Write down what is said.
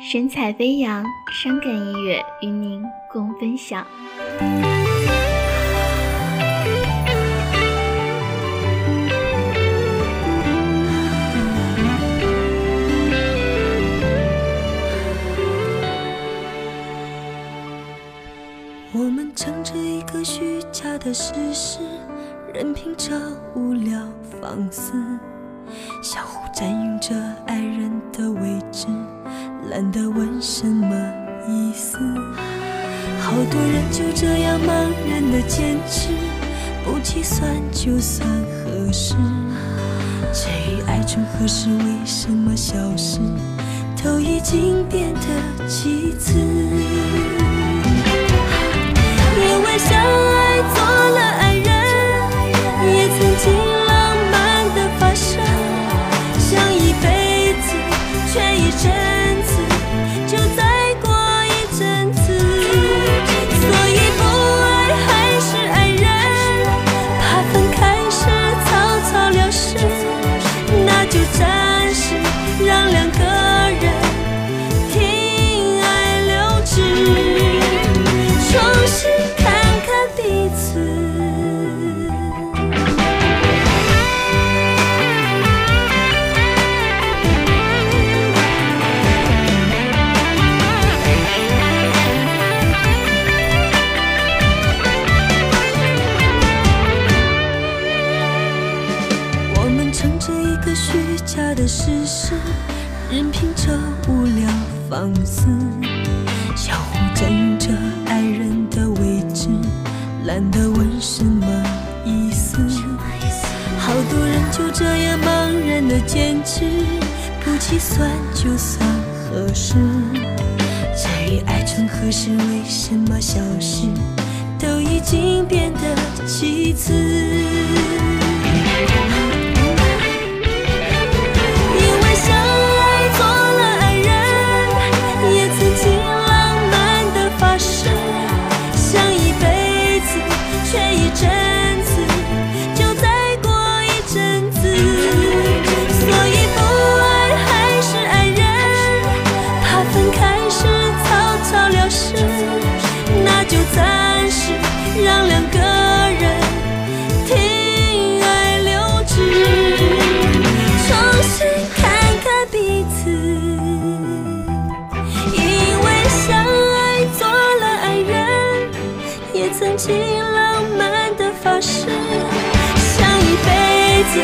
神采飞扬，伤感音乐与您共分享。我们撑着一个虚假的事实，任凭这无聊放肆，相互占用着爱人的位置，懒得问什么意思。好多人就这样茫然的坚持，不计算就算合适。至于爱成何时，为什么消失，都已经变得其次。因为相爱做了爱人，也曾经虚假的事实，任凭这无聊放肆，相互占着爱人的位置，懒得问什么意思。好多人就这样茫然的坚持，不计算就算合适。至于爱成何时，为什么消失，都已经变得其次。浪漫的发誓，想一辈子，